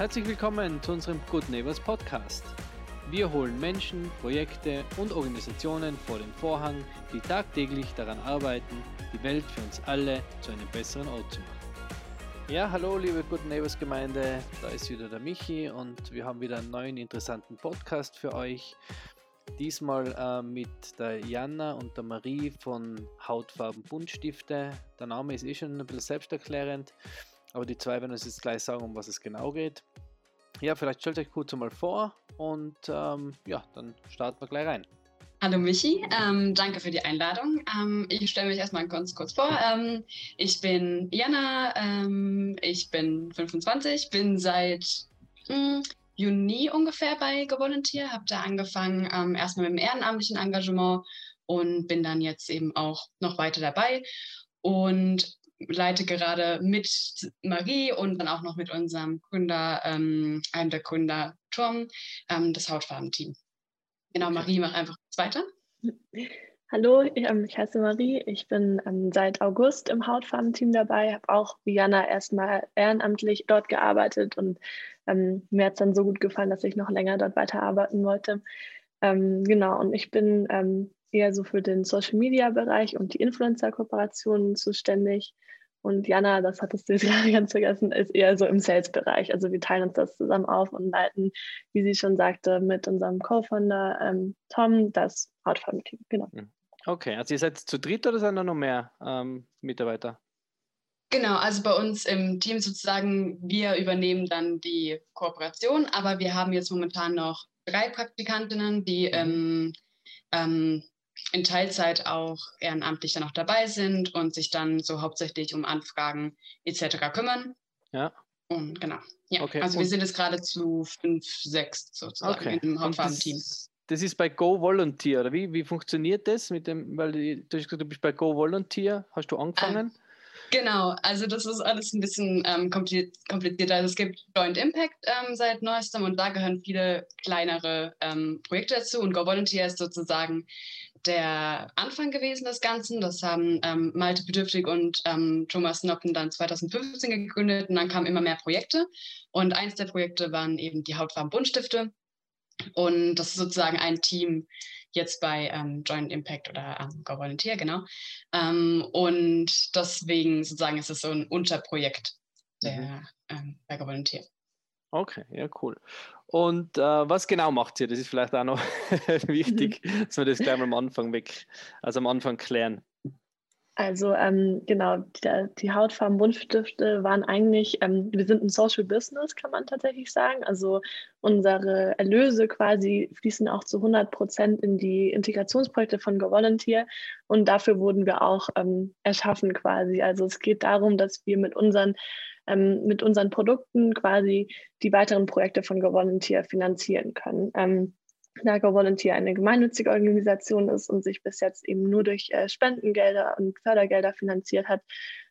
Herzlich willkommen zu unserem Good Neighbors Podcast. Wir holen Menschen, Projekte und Organisationen vor den Vorhang, die tagtäglich daran arbeiten, die Welt für uns alle zu einem besseren Ort zu machen. Ja, hallo liebe Good Neighbors Gemeinde, da ist wieder der Michi und wir haben wieder einen neuen interessanten Podcast für euch. Diesmal äh, mit der Jana und der Marie von Hautfarben Buntstifte. Der Name ist eh schon ein bisschen selbsterklärend, aber die zwei werden uns jetzt gleich sagen, um was es genau geht. Ja, vielleicht stellt euch kurz einmal vor und ähm, ja, dann starten wir gleich rein. Hallo Michi, ähm, danke für die Einladung. Ähm, ich stelle mich erstmal ganz kurz vor. Ähm, ich bin Jana, ähm, ich bin 25, bin seit mh, hm, Juni ungefähr bei Gevolunteer, habe da angefangen ähm, erstmal mit dem ehrenamtlichen Engagement und bin dann jetzt eben auch noch weiter dabei und leite gerade mit Marie und dann auch noch mit unserem Gründer, ähm, einem der Gründer Tom, ähm, das Hautfarbenteam. Genau, Marie, mach einfach weiter. Hallo, ich, ähm, ich heiße Marie. Ich bin ähm, seit August im Hautfarbenteam dabei, habe auch wie Jana erstmal ehrenamtlich dort gearbeitet und ähm, mir hat es dann so gut gefallen, dass ich noch länger dort weiterarbeiten wollte. Ähm, genau, und ich bin ähm, eher so für den Social Media Bereich und die Influencer-Kooperationen zuständig. Und Jana, das hattest du gerade ganz vergessen, ist eher so im Sales-Bereich. Also wir teilen uns das zusammen auf und leiten, wie sie schon sagte, mit unserem Co-Founder ähm, Tom das Hautfarben-Team. Genau. Hm. Okay, also ihr seid zu dritt oder sind da noch mehr ähm, Mitarbeiter? Genau, also bei uns im Team sozusagen, wir übernehmen dann die Kooperation, aber wir haben jetzt momentan noch drei Praktikantinnen, die mhm. ähm, ähm, in Teilzeit auch ehrenamtlich dann auch dabei sind und sich dann so hauptsächlich um Anfragen etc. kümmern. Ja. Und genau. Ja, okay. also wir sind jetzt gerade zu fünf, sechs sozusagen okay. im Hauptfarbenteam. Das, das, ist bei Go Volunteer, oder wie? Wie funktioniert das mit dem, weil du, du bist bei Go Volunteer, hast du angefangen? Ah. Genau, also das ist alles ein bisschen ähm, komplizierter. Also es gibt Joint Impact ähm, seit neuestem und da gehören viele kleinere ähm, Projekte dazu und Go Volunteer ist sozusagen der Anfang gewesen des Ganzen. Das haben ähm, Malte Bedürftig und ähm, Thomas Noppen dann 2015 gegründet und dann kamen immer mehr Projekte. Und eins der Projekte waren eben die Hautfarben Buntstifte. Und das ist sozusagen ein Team jetzt bei ähm, Joint Impact oder ähm, Go Volunteer, genau. Ähm, und deswegen sozusagen ist es so ein Unterprojekt der, mhm. ähm, bei Go Volunteer. Okay, ja, cool. Und äh, was genau macht ihr? Das ist vielleicht auch noch wichtig, dass wir das gleich am Anfang weg, also am Anfang klären. Also ähm, genau, die, die Hautfarben Buntstifte waren eigentlich, ähm, wir sind ein Social Business, kann man tatsächlich sagen. Also unsere Erlöse quasi fließen auch zu 100 Prozent in die Integrationsprojekte von Go Volunteer und dafür wurden wir auch ähm, erschaffen quasi. Also es geht darum, dass wir mit unseren ähm, mit unseren Produkten quasi die weiteren Projekte von Go Volunteer finanzieren können. Ähm, da Go Volunteer eine gemeinnützige Organisation ist und sich bis jetzt eben nur durch äh, Spendengelder und Fördergelder finanziert hat,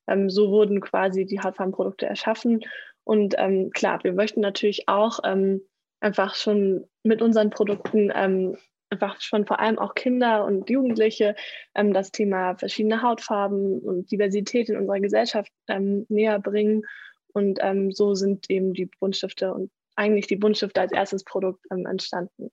ähm, so wurden quasi die Hautfarbenprodukte erschaffen. Und ähm, klar, wir möchten natürlich auch ähm, einfach schon mit unseren Produkten ähm, einfach schon vor allem auch Kinder und Jugendliche ähm, das Thema verschiedene Hautfarben und Diversität in unserer Gesellschaft ähm, näher bringen. Und ähm, so sind eben die Buntstifte und eigentlich die Buntstifte als erstes Produkt ähm, entstanden.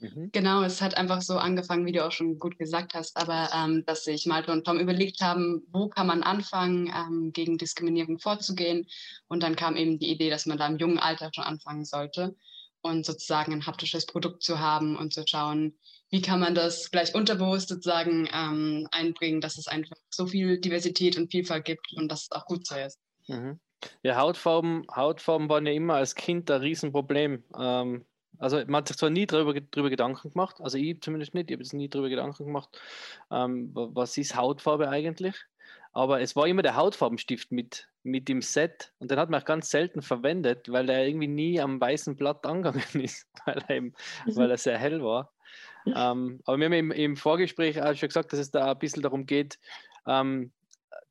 Mhm. Genau, es hat einfach so angefangen, wie du auch schon gut gesagt hast, aber ähm, dass sich Malte und Tom überlegt haben, wo kann man anfangen, ähm, gegen Diskriminierung vorzugehen. Und dann kam eben die Idee, dass man da im jungen Alter schon anfangen sollte und sozusagen ein haptisches Produkt zu haben und zu schauen, wie kann man das gleich unterbewusst sozusagen ähm, einbringen, dass es einfach so viel Diversität und Vielfalt gibt und dass es auch gut so ist. Mhm. Ja, Hautfarben, Hautfarben waren ja immer als Kind ein Riesenproblem. Ähm, also man hat sich zwar nie darüber, darüber Gedanken gemacht, also ich zumindest nicht, ich habe es nie darüber Gedanken gemacht, ähm, was ist Hautfarbe eigentlich, aber es war immer der Hautfarbenstift mit, mit im Set und den hat man auch ganz selten verwendet, weil er irgendwie nie am weißen Blatt angegangen ist, weil er, eben, mhm. weil er sehr hell war. Ähm, aber wir haben im, im Vorgespräch auch schon gesagt, dass es da ein bisschen darum geht, ähm,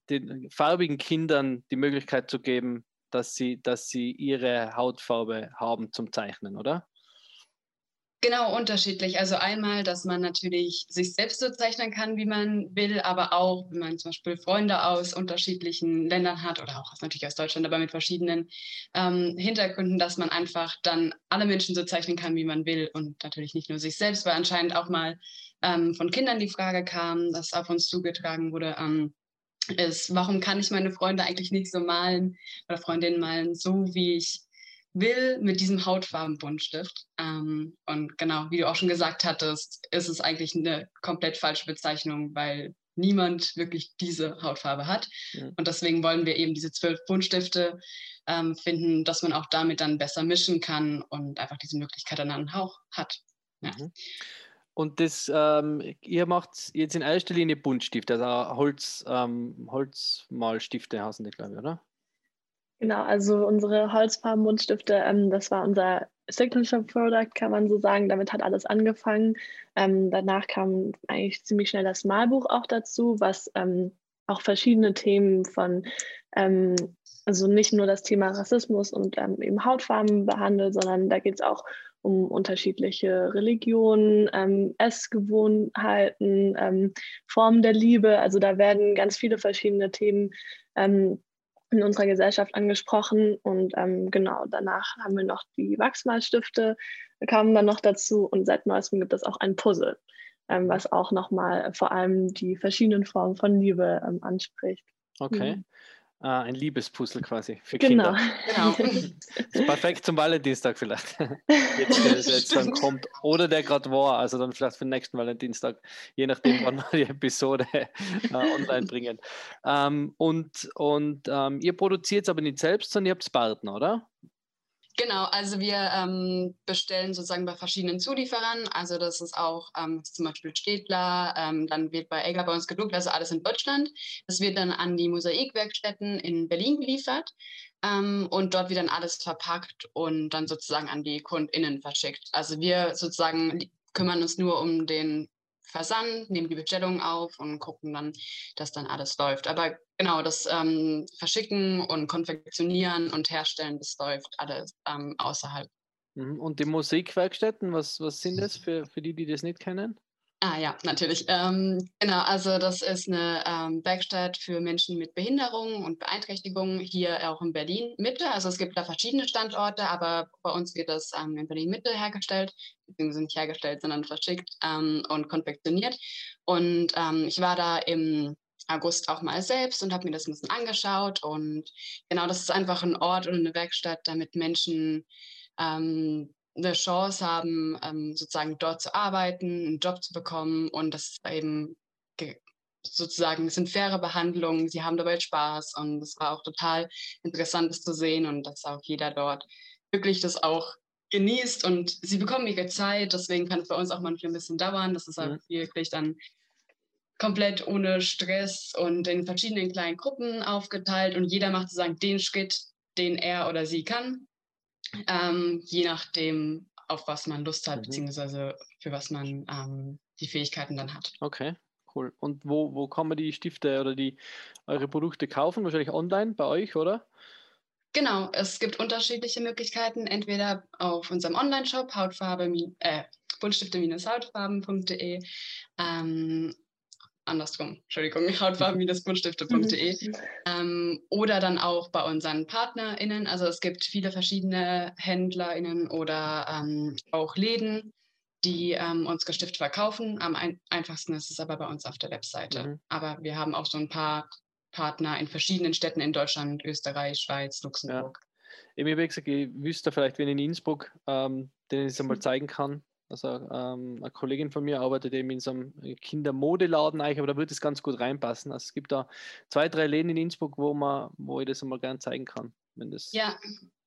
den farbigen Kindern die Möglichkeit zu geben, dass sie, dass sie ihre Hautfarbe haben zum Zeichnen, oder? Genau, unterschiedlich. Also einmal, dass man natürlich sich selbst so zeichnen kann, wie man will, aber auch, wenn man zum Beispiel Freunde aus unterschiedlichen Ländern hat oder auch natürlich aus Deutschland, aber mit verschiedenen ähm, Hintergründen, dass man einfach dann alle Menschen so zeichnen kann, wie man will und natürlich nicht nur sich selbst, weil anscheinend auch mal ähm, von Kindern die Frage kam, dass auf uns zugetragen wurde, ähm, ist, warum kann ich meine Freunde eigentlich nicht so malen oder Freundinnen malen, so wie ich will mit diesem Hautfarbenbuntstift. Ähm, und genau, wie du auch schon gesagt hattest, ist es eigentlich eine komplett falsche Bezeichnung, weil niemand wirklich diese Hautfarbe hat. Ja. Und deswegen wollen wir eben diese zwölf Buntstifte ähm, finden, dass man auch damit dann besser mischen kann und einfach diese Möglichkeit dann auch hat. Ja. Mhm. Und das, ähm, ihr macht jetzt in erster Linie Buntstifte, also Holz, ähm, Holzmalstifte heißen die, glaube ich, oder? Genau, also unsere Holzfarben-Buntstifte, ähm, das war unser Signature Product, kann man so sagen. Damit hat alles angefangen. Ähm, danach kam eigentlich ziemlich schnell das Malbuch auch dazu, was ähm, auch verschiedene Themen von, ähm, also nicht nur das Thema Rassismus und eben Hautfarben behandelt, sondern da geht es auch um unterschiedliche Religionen, ähm, Essgewohnheiten, ähm, Formen der Liebe. Also da werden ganz viele verschiedene Themen ähm, in unserer Gesellschaft angesprochen. Und ähm, genau, danach haben wir noch die Wachsmalstifte, kamen dann noch dazu. Und seit neuestem gibt es auch ein Puzzle, ähm, was auch nochmal vor allem die verschiedenen Formen von Liebe ähm, anspricht. Okay. Mhm. Ah, ein Liebespuzzle quasi für genau. Kinder. Genau. perfekt zum Valentinstag vielleicht. Jetzt, der jetzt dann kommt. Oder der gerade war, also dann vielleicht für den nächsten Valentinstag, je nachdem, wann wir die Episode äh, online bringen. Ähm, und und ähm, ihr produziert es aber nicht selbst, sondern ihr habt Partner, oder? Genau, also wir ähm, bestellen sozusagen bei verschiedenen Zulieferern. Also das ist auch ähm, zum Beispiel Städtler, ähm, dann wird bei Egger bei uns gedruckt, also alles in Deutschland. Das wird dann an die Mosaikwerkstätten in Berlin geliefert ähm, und dort wird dann alles verpackt und dann sozusagen an die KundInnen verschickt. Also wir sozusagen kümmern uns nur um den Versand, nehmen die Bestellung auf und gucken dann, dass dann alles läuft. Aber genau, das ähm, Verschicken und Konfektionieren und Herstellen, das läuft alles ähm, außerhalb. Mhm. Und die Musikwerkstätten, was, was sind das für, für die, die das nicht kennen? Ah ja, natürlich. Ähm, genau, also das ist eine ähm, Werkstatt für Menschen mit Behinderungen und Beeinträchtigungen hier auch in Berlin Mitte. Also es gibt da verschiedene Standorte, aber bei uns wird das ähm, in Berlin Mitte hergestellt, beziehungsweise nicht hergestellt, sondern verschickt ähm, und konfektioniert. Und ähm, ich war da im August auch mal selbst und habe mir das ein bisschen angeschaut. Und genau, das ist einfach ein Ort oder eine Werkstatt, damit Menschen ähm, eine Chance haben, ähm, sozusagen dort zu arbeiten, einen Job zu bekommen und das eben sozusagen sind faire Behandlungen, sie haben dabei Spaß und es war auch total interessant, das zu sehen und dass auch jeder dort wirklich das auch genießt und sie bekommen ihre Zeit, deswegen kann es bei uns auch manchmal ein bisschen dauern, das ist auch mhm. wirklich dann komplett ohne Stress und in verschiedenen kleinen Gruppen aufgeteilt und jeder macht sozusagen den Schritt, den er oder sie kann ähm, je nachdem, auf was man Lust hat, mhm. beziehungsweise für was man ähm, die Fähigkeiten dann hat. Okay, cool. Und wo, wo kann man die Stifte oder die eure Produkte kaufen? Wahrscheinlich online bei euch, oder? Genau, es gibt unterschiedliche Möglichkeiten, entweder auf unserem Online-Shop hautfarbe, äh, buntstifte-hautfarben.de ähm, andersrum, Entschuldigung, hautfarben-buntstifte.de mhm. ähm, oder dann auch bei unseren PartnerInnen. Also es gibt viele verschiedene HändlerInnen oder ähm, auch Läden, die ähm, uns Gestifte verkaufen. Am ein einfachsten ist es aber bei uns auf der Webseite. Mhm. Aber wir haben auch so ein paar Partner in verschiedenen Städten in Deutschland, Österreich, Schweiz, Luxemburg. Ja. Ich habe gesagt, ich wüsste vielleicht, wenn in Innsbruck, ähm, den ich es einmal zeigen kann, also ähm, eine Kollegin von mir arbeitet eben in so einem Kindermodeladen eigentlich, aber da wird es ganz gut reinpassen. Also es gibt da zwei, drei Läden in Innsbruck, wo man, wo ich das einmal gerne zeigen kann, wenn das ja.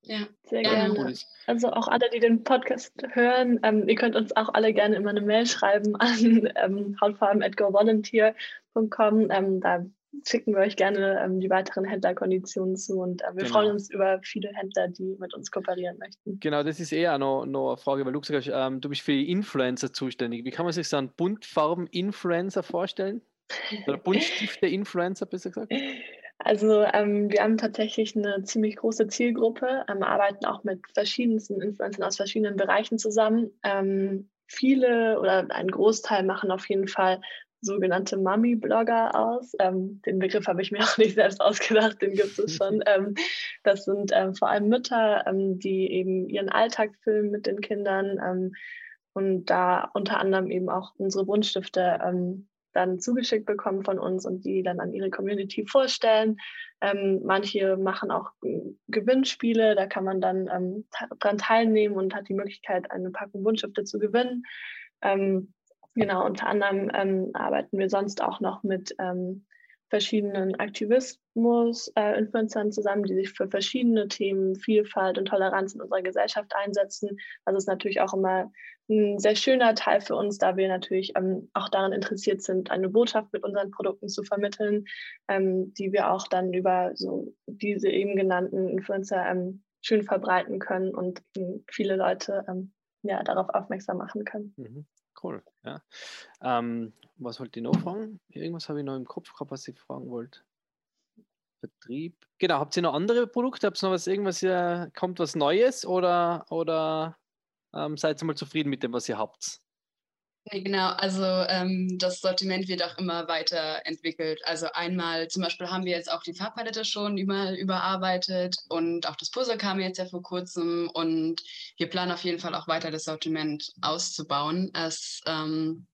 Ja, sehr gerne. Cool also auch alle, die den Podcast hören, ähm, ihr könnt uns auch alle gerne immer eine Mail schreiben an ähm, hautfarben.govolunteer.com. Ähm, da schicken wir euch gerne ähm, die weiteren Händlerkonditionen zu und äh, wir genau. freuen uns über viele Händler, die mit uns kooperieren möchten. Genau, das ist eher noch, noch eine Frage, weil du gesagt hast, ähm, du bist für die Influencer zuständig. Wie kann man sich so einen Buntfarben-Influencer vorstellen? Oder Buntstifte-Influencer, besser gesagt? Also ähm, wir haben tatsächlich eine ziemlich große Zielgruppe, ähm, arbeiten auch mit verschiedensten Influencern aus verschiedenen Bereichen zusammen. Ähm, viele oder ein Großteil machen auf jeden Fall sogenannte Mummy-Blogger aus. Ähm, den Begriff habe ich mir auch nicht selbst ausgedacht, den gibt es schon. Ähm, das sind ähm, vor allem Mütter, ähm, die eben ihren Alltag filmen mit den Kindern ähm, und da unter anderem eben auch unsere Buntstifte ähm, dann zugeschickt bekommen von uns und die dann an ihre Community vorstellen. Manche machen auch Gewinnspiele, da kann man dann dran teilnehmen und hat die Möglichkeit, eine Packung Buntstifte zu gewinnen. Ähm, genau, unter anderem ähm, arbeiten wir sonst auch noch mit ähm, verschiedenen Aktivismus-Influencern äh, zusammen, die sich für verschiedene Themen, Vielfalt und Toleranz in unserer Gesellschaft einsetzen. Das ist natürlich auch immer ein sehr schöner Teil für uns, da wir natürlich ähm, auch daran interessiert sind, eine Botschaft mit unseren Produkten zu vermitteln, ähm, die wir auch dann über so diese eben genannten Influencer ähm, schön verbreiten können und ähm, viele Leute ähm, ja, darauf aufmerksam machen können. Mhm. Cool, ja. Ähm, was wollt ihr noch fragen? Irgendwas habe ich noch im Kopf gehabt, was ich fragen wollte. Vertrieb. Genau, habt ihr noch andere Produkte? Habt ihr noch was, irgendwas, hier, kommt was Neues oder, oder ähm, seid ihr mal zufrieden mit dem, was ihr habt? Nee, genau, also ähm, das Sortiment wird auch immer weiterentwickelt. Also einmal zum Beispiel haben wir jetzt auch die Farbpalette schon über, überarbeitet und auch das Puzzle kam jetzt ja vor kurzem und wir planen auf jeden Fall auch weiter das Sortiment auszubauen. Es ähm,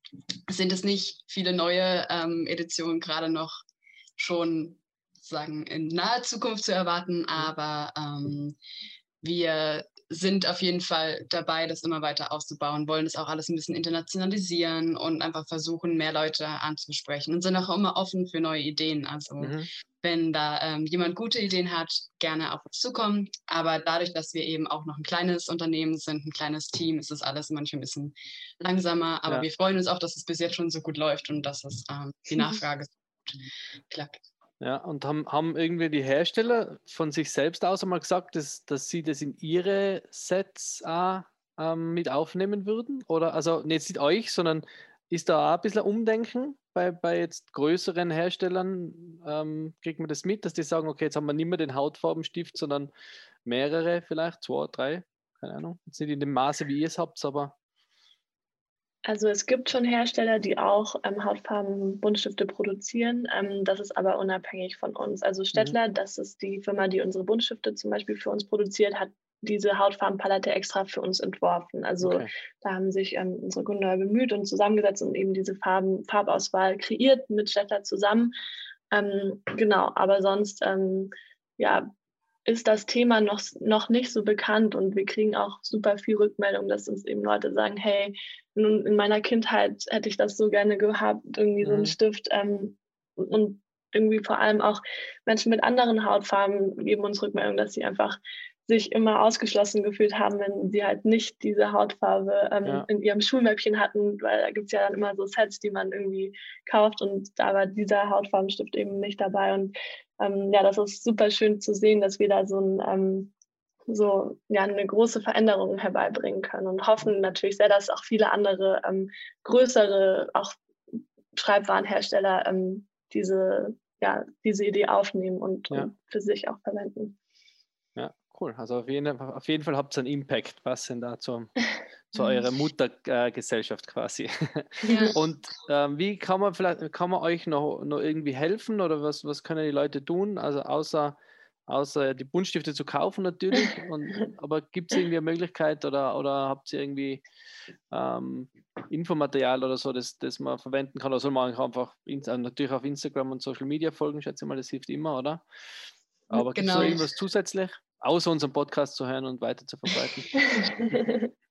sind es nicht viele neue ähm, Editionen gerade noch schon sagen in naher Zukunft zu erwarten, mhm. aber ähm, wir sind auf jeden Fall dabei, das immer weiter auszubauen, wollen das auch alles ein bisschen internationalisieren und einfach versuchen, mehr Leute anzusprechen und sind auch immer offen für neue Ideen. Also mhm. wenn da ähm, jemand gute Ideen hat, gerne auf uns zukommen. Aber dadurch, dass wir eben auch noch ein kleines Unternehmen sind, ein kleines Team, ist das alles manchmal ein bisschen langsamer. Aber ja. wir freuen uns auch, dass es bis jetzt schon so gut läuft und dass es ähm, die Nachfrage so gut klappt. Ja, und haben, haben irgendwie die Hersteller von sich selbst aus einmal gesagt, dass, dass sie das in ihre Sets auch, ähm, mit aufnehmen würden? Oder also nicht euch, sondern ist da auch ein bisschen Umdenken bei, bei jetzt größeren Herstellern? Ähm, kriegt man das mit, dass die sagen, okay, jetzt haben wir nicht mehr den Hautfarbenstift, sondern mehrere vielleicht, zwei, drei, keine Ahnung. Jetzt nicht in dem Maße, wie ihr es habt, aber also es gibt schon Hersteller, die auch ähm, Hautfarben-Buntstifte produzieren. Ähm, das ist aber unabhängig von uns. Also Stettler, mhm. das ist die Firma, die unsere Buntstifte zum Beispiel für uns produziert, hat diese Hautfarbenpalette extra für uns entworfen. Also okay. da haben sich ähm, unsere Kunden bemüht und zusammengesetzt und eben diese Farben, Farbauswahl kreiert mit Stettler zusammen. Ähm, genau, aber sonst ähm, ja, ist das Thema noch, noch nicht so bekannt und wir kriegen auch super viel Rückmeldung, dass uns eben Leute sagen, hey, in, in meiner Kindheit hätte ich das so gerne gehabt, irgendwie mhm. so ein mhm. Stift ähm, und irgendwie vor allem auch Menschen mit anderen Hautfarben geben uns Rückmeldung, dass sie einfach sich immer ausgeschlossen gefühlt haben, wenn sie halt nicht diese Hautfarbe ähm, ja. in ihrem Schulmäppchen hatten, weil da gibt es ja dann immer so Sets, die man irgendwie kauft und da war dieser Hautfarbenstift eben nicht dabei und ähm, ja, das ist super schön zu sehen, dass wir da so, ein, ähm, so ja, eine große Veränderung herbeibringen können und hoffen natürlich sehr, dass auch viele andere ähm, größere, auch Schreibwarenhersteller ähm, diese, ja, diese Idee aufnehmen und, ja. und für sich auch verwenden. Ja, cool. Also auf jeden, auf jeden Fall habt ihr einen Impact, passend da zum, zu eurer Muttergesellschaft äh, quasi. Ja. Und ähm, wie kann man vielleicht, kann man euch noch, noch irgendwie helfen oder was, was können die Leute tun? Also außer, außer die Buntstifte zu kaufen natürlich. Und, aber gibt es irgendwie eine Möglichkeit oder, oder habt ihr irgendwie ähm, Infomaterial oder so, das, das man verwenden kann? Oder soll man einfach in, also natürlich auf Instagram und Social Media folgen, schätze ich mal, das hilft immer, oder? Aber genau. gibt es irgendwas zusätzlich? außer unseren Podcast zu hören und weiter zu verbreiten?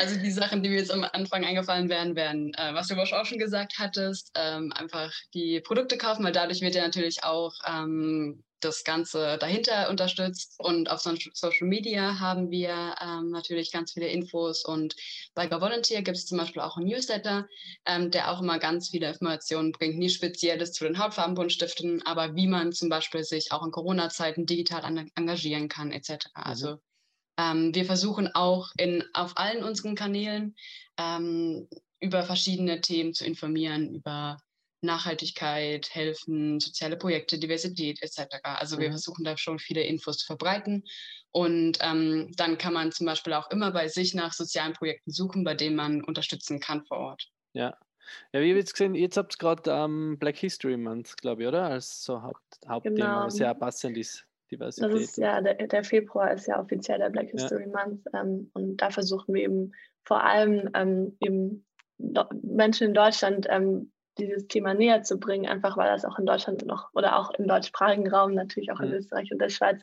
Also die Sachen, die mir jetzt am Anfang eingefallen wären, wären, äh, was du auch schon gesagt hattest, ähm, einfach die Produkte kaufen, weil dadurch wird ja natürlich auch ähm, das Ganze dahinter unterstützt. Und auf Social Media haben wir ähm, natürlich ganz viele Infos. Und bei Go Volunteer gibt es zum Beispiel auch einen Newsletter, ähm, der auch immer ganz viele Informationen bringt. Nicht spezielles zu den Hauptfarbenbundstiften, aber wie man zum Beispiel sich auch in Corona-Zeiten digital engagieren kann, etc. Mhm. Also ähm, wir versuchen auch in, auf allen unseren Kanälen ähm, über verschiedene Themen zu informieren, über Nachhaltigkeit, Helfen, soziale Projekte, Diversität etc. Also wir mhm. versuchen da schon viele Infos zu verbreiten. Und ähm, dann kann man zum Beispiel auch immer bei sich nach sozialen Projekten suchen, bei denen man unterstützen kann vor Ort. Ja. Ja, wie ihr jetzt gesehen, jetzt habt ihr gerade ähm, Black History Month, glaube ich, oder? Als so Haupt, Hauptthema, genau. sehr passend ist. Diversität. Das ist ja, der, der, Februar ist ja offiziell der Black History ja. Month ähm, und da versuchen wir eben vor allem ähm, eben Menschen in Deutschland ähm, dieses Thema näher zu bringen, einfach weil das auch in Deutschland noch oder auch im deutschsprachigen Raum, natürlich auch in mhm. Österreich und der Schweiz,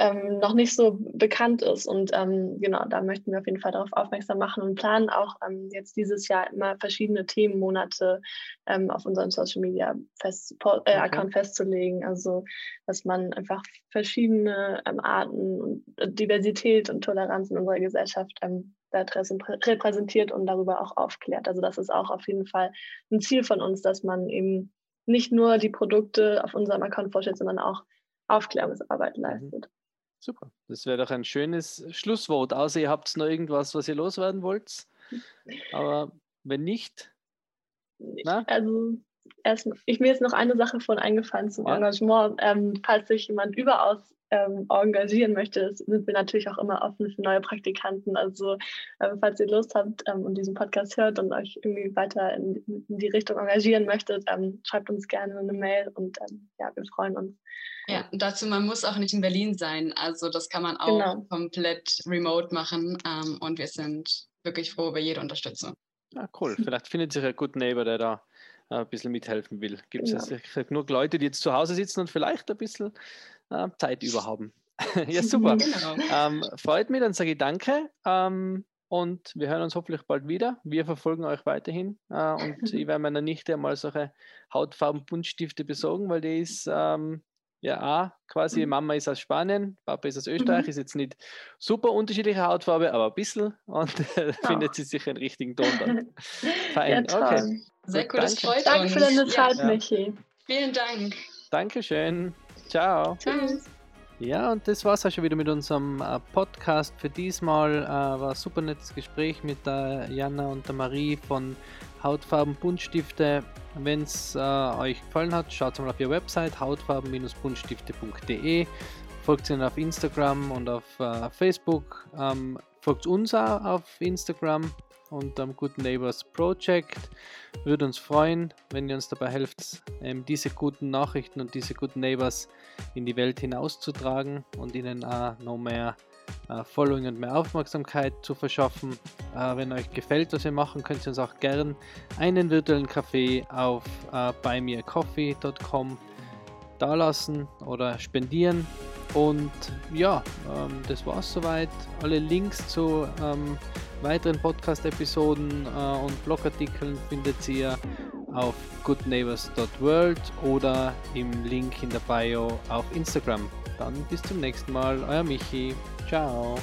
ähm, noch nicht so bekannt ist. Und ähm, genau, da möchten wir auf jeden Fall darauf aufmerksam machen und planen auch ähm, jetzt dieses Jahr immer verschiedene Themenmonate ähm, auf unserem Social Media fest, äh, okay. Account festzulegen. Also, dass man einfach verschiedene ähm, Arten und äh, Diversität und Toleranz in unserer Gesellschaft ähm, da repräsentiert und darüber auch aufklärt. Also das ist auch auf jeden Fall ein Ziel von uns, dass man eben nicht nur die Produkte auf unserem Account vorstellt, sondern auch Aufklärungsarbeit mhm. leistet. Super, das wäre doch ein schönes Schlusswort, außer ihr habt noch irgendwas, was ihr loswerden wollt. Aber wenn nicht, na? Also erst, ich mir ist noch eine Sache von eingefallen zum. Engagement. Ähm, falls sich jemand überaus ähm, engagieren möchte, sind wir natürlich auch immer offen für neue Praktikanten. Also ähm, falls ihr Lust habt ähm, und diesen Podcast hört und euch irgendwie weiter in, in die Richtung engagieren möchtet, ähm, schreibt uns gerne eine Mail und ähm, ja, wir freuen uns. Ja, dazu, man muss auch nicht in Berlin sein. Also das kann man auch genau. komplett remote machen ähm, und wir sind wirklich froh über jede Unterstützung. Ja, cool. Vielleicht findet sich ein Good Neighbor, der da ein bisschen mithelfen will. Gibt es ja. genug Leute, die jetzt zu Hause sitzen und vielleicht ein bisschen äh, Zeit über haben. ja, super. Genau. Ähm, freut mich, dann sage ich danke. Ähm, und wir hören uns hoffentlich bald wieder. Wir verfolgen euch weiterhin. Äh, und ich werde meiner Nichte mal solche Hautfarben-Buntstifte besorgen, weil die ist ähm, ja auch quasi, mhm. Mama ist aus Spanien, Papa ist aus Österreich, mhm. ist jetzt nicht super unterschiedliche Hautfarbe, aber ein bisschen und äh, findet sie sich einen richtigen Ton dann. Fein, ja, okay. Sehr cool, das freut Danke uns. für deine Zeit, ja. Michi. Vielen Dank. Dankeschön. Ciao. Tschüss. Ja, und das war es auch schon wieder mit unserem äh, Podcast für diesmal. Äh, war ein super nettes Gespräch mit der Jana und der Marie von Hautfarben Buntstifte. Wenn es äh, euch gefallen hat, schaut mal auf ihre Website hautfarben-buntstifte.de. Folgt ihnen auf Instagram und auf äh, Facebook. Ähm, folgt uns auch auf Instagram und am Good Neighbors Project. Würde uns freuen, wenn ihr uns dabei helft, ähm, diese guten Nachrichten und diese Good Neighbors in die Welt hinauszutragen und ihnen auch noch mehr äh, Following und mehr Aufmerksamkeit zu verschaffen. Äh, wenn euch gefällt, was wir machen, könnt ihr uns auch gern einen virtuellen Kaffee auf äh, buymeacoffee.com dalassen oder spendieren. Und ja, ähm, das war's soweit. Alle Links zu ähm, weiteren Podcast-Episoden äh, und Blogartikeln findet ihr auf goodneighbors.world oder im Link in der Bio auf Instagram. Dann bis zum nächsten Mal, euer Michi. Ciao.